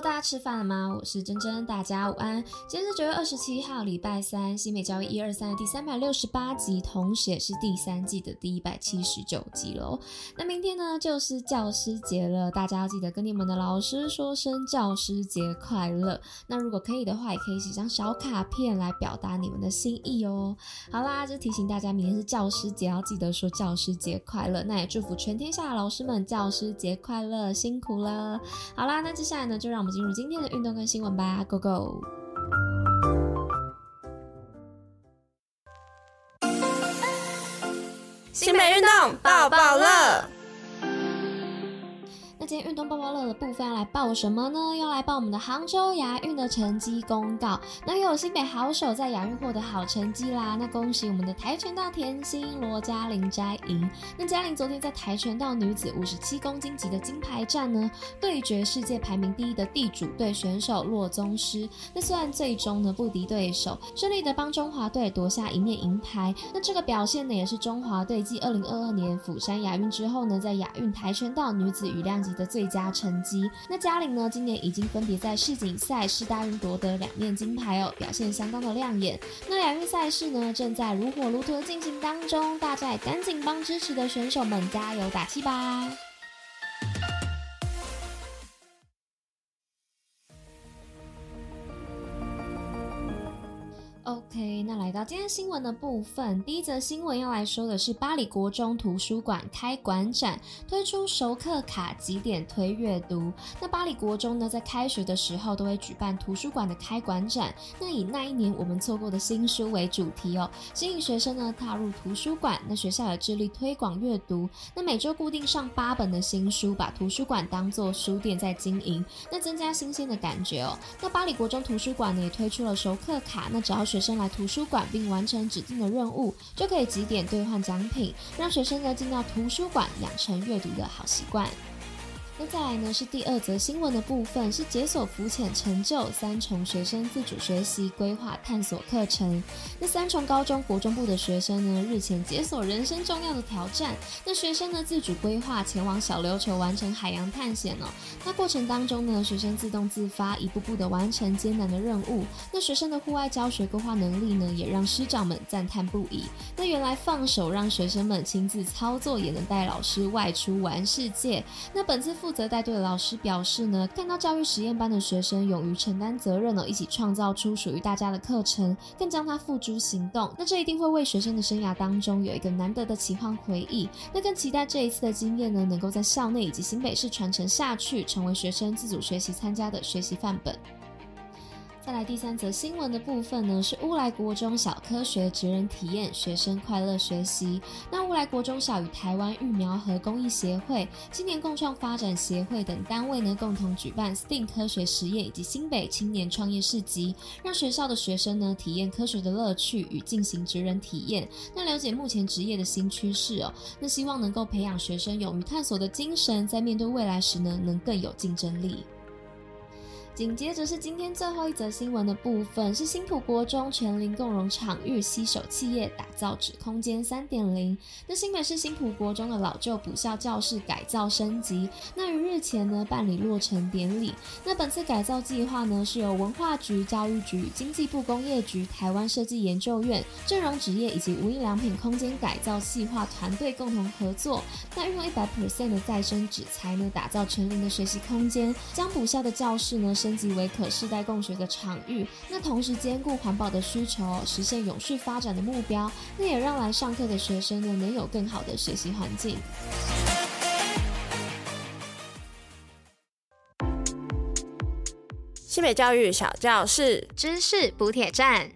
大家吃饭了吗？我是珍珍，大家午安。今天是九月二十七号，礼拜三，新美教育一二三的第三百六十八集，同时也是第三季的第一百七十九集喽。那明天呢，就是教师节了，大家要记得跟你们的老师说声教师节快乐。那如果可以的话，也可以写张小卡片来表达你们的心意哦。好啦，就提醒大家，明天是教师节，要记得说教师节快乐。那也祝福全天下的老师们教师节快乐，辛苦了。好啦，那接下来呢，就让们进入今天的运动跟新闻吧，Go Go！新北运动爆爆乐。今天运动爆爆乐的部分要来报什么呢？要来报我们的杭州亚运的成绩公告。那又有新北好手在亚运获得好成绩啦，那恭喜我们的跆拳道甜心罗嘉玲摘银。那嘉玲昨天在跆拳道女子五十七公斤级的金牌战呢，对决世界排名第一的地主队选手骆宗诗。那虽然最终呢不敌对手，顺利的帮中华队夺下一面银牌。那这个表现呢，也是中华队继二零二二年釜山亚运之后呢，在亚运跆拳道女子羽量级的最佳成绩。那嘉玲呢，今年已经分别在世锦赛、世大运夺得两面金牌哦，表现相当的亮眼。那亚运赛事呢，正在如火如荼的进行当中，大家也赶紧帮支持的选手们加油打气吧来到今天新闻的部分，第一则新闻要来说的是巴黎国中图书馆开馆展，推出熟客卡几点推阅读。那巴黎国中呢，在开学的时候都会举办图书馆的开馆展，那以那一年我们错过的新书为主题哦，吸引学生呢踏入图书馆。那学校也致力推广阅读，那每周固定上八本的新书，把图书馆当做书店在经营，那增加新鲜的感觉哦。那巴黎国中图书馆呢也推出了熟客卡，那只要学生来图书馆并完成指定的任务，就可以几点兑换奖品，让学生呢进到图书馆养成阅读的好习惯。那再来呢是第二则新闻的部分，是解锁浮潜成就三重学生自主学习规划探索课程。那三重高中国中部的学生呢，日前解锁人生重要的挑战。那学生呢自主规划前往小琉球完成海洋探险哦。那过程当中呢，学生自动自发，一步步的完成艰难的任务。那学生的户外教学规划能力呢，也让师长们赞叹不已。那原来放手让学生们亲自操作，也能带老师外出玩世界。那本次。负责带队的老师表示呢，看到教育实验班的学生勇于承担责任呢，一起创造出属于大家的课程，更将它付诸行动。那这一定会为学生的生涯当中有一个难得的奇幻回忆。那更期待这一次的经验呢，能够在校内以及新北市传承下去，成为学生自主学习参加的学习范本。再来第三则新闻的部分呢，是乌来国中小科学职人体验，学生快乐学习。那乌来国中小与台湾育苗和公益协会、青年共创发展协会等单位呢，共同举办 STEAM 科学实验以及新北青年创业市集，让学校的学生呢体验科学的乐趣与进行职人体验，那了解目前职业的新趋势哦。那希望能够培养学生勇于探索的精神，在面对未来时呢，能更有竞争力。紧接着是今天最后一则新闻的部分，是新埔国中全龄共融场域携手企业打造纸空间三点零。那新北市新埔国中的老旧补校教室改造升级，那于日前呢办理落成典礼。那本次改造计划呢是由文化局、教育局、经济部工业局、台湾设计研究院、正荣纸业以及无印良品空间改造计划团队共同合作。那运用一百 percent 的再生纸材呢，打造全龄的学习空间，将补校的教室呢。升级为可世代共学的场域，那同时兼顾环保的需求，实现永续发展的目标，那也让来上课的学生呢能有更好的学习环境。新北教育小教室知识补铁站。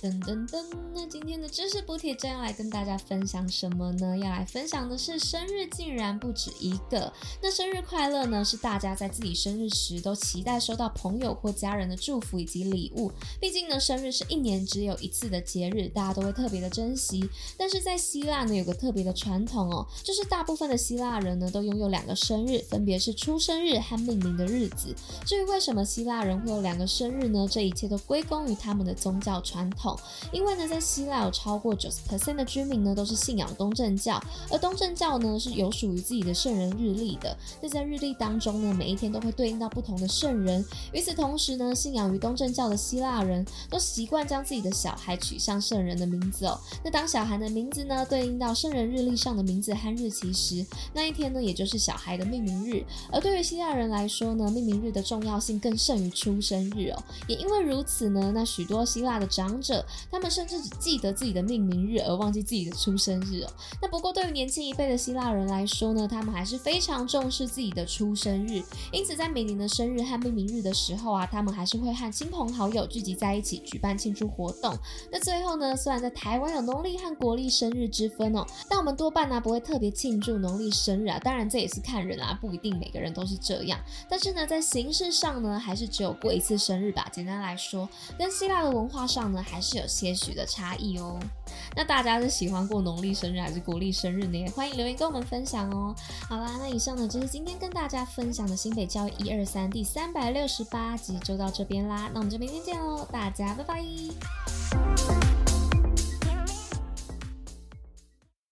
噔噔噔，那今天的知识补帖站要来跟大家分享什么呢？要来分享的是生日竟然不止一个。那生日快乐呢，是大家在自己生日时都期待收到朋友或家人的祝福以及礼物。毕竟呢，生日是一年只有一次的节日，大家都会特别的珍惜。但是在希腊呢，有个特别的传统哦，就是大部分的希腊人呢都拥有两个生日，分别是出生日和命名的日子。至于为什么希腊人会有两个生日呢？这一切都归功于他们的宗教传统。因为呢，在希腊有超过九十 percent 的居民呢都是信仰东正教，而东正教呢是有属于自己的圣人日历的。那在日历当中呢，每一天都会对应到不同的圣人。与此同时呢，信仰于东正教的希腊人都习惯将自己的小孩取上圣人的名字哦。那当小孩的名字呢对应到圣人日历上的名字和日期时，那一天呢也就是小孩的命名日。而对于希腊人来说呢，命名日的重要性更胜于出生日哦。也因为如此呢，那许多希腊的长者。他们甚至只记得自己的命名日，而忘记自己的出生日哦。那不过对于年轻一辈的希腊人来说呢，他们还是非常重视自己的出生日。因此，在每年的生日和命名日的时候啊，他们还是会和亲朋好友聚集在一起举办庆祝活动。那最后呢，虽然在台湾有农历和国历生日之分哦，但我们多半呢不会特别庆祝农历生日啊。当然这也是看人啊，不一定每个人都是这样。但是呢，在形式上呢，还是只有过一次生日吧。简单来说，跟希腊的文化上呢，还是是有些许的差异哦。那大家是喜欢过农历生日还是国历生日呢？欢迎留言跟我们分享哦。好啦，那以上呢就是今天跟大家分享的新北教育一二三第三百六十八集，就到这边啦。那我们就明天见喽，大家拜拜。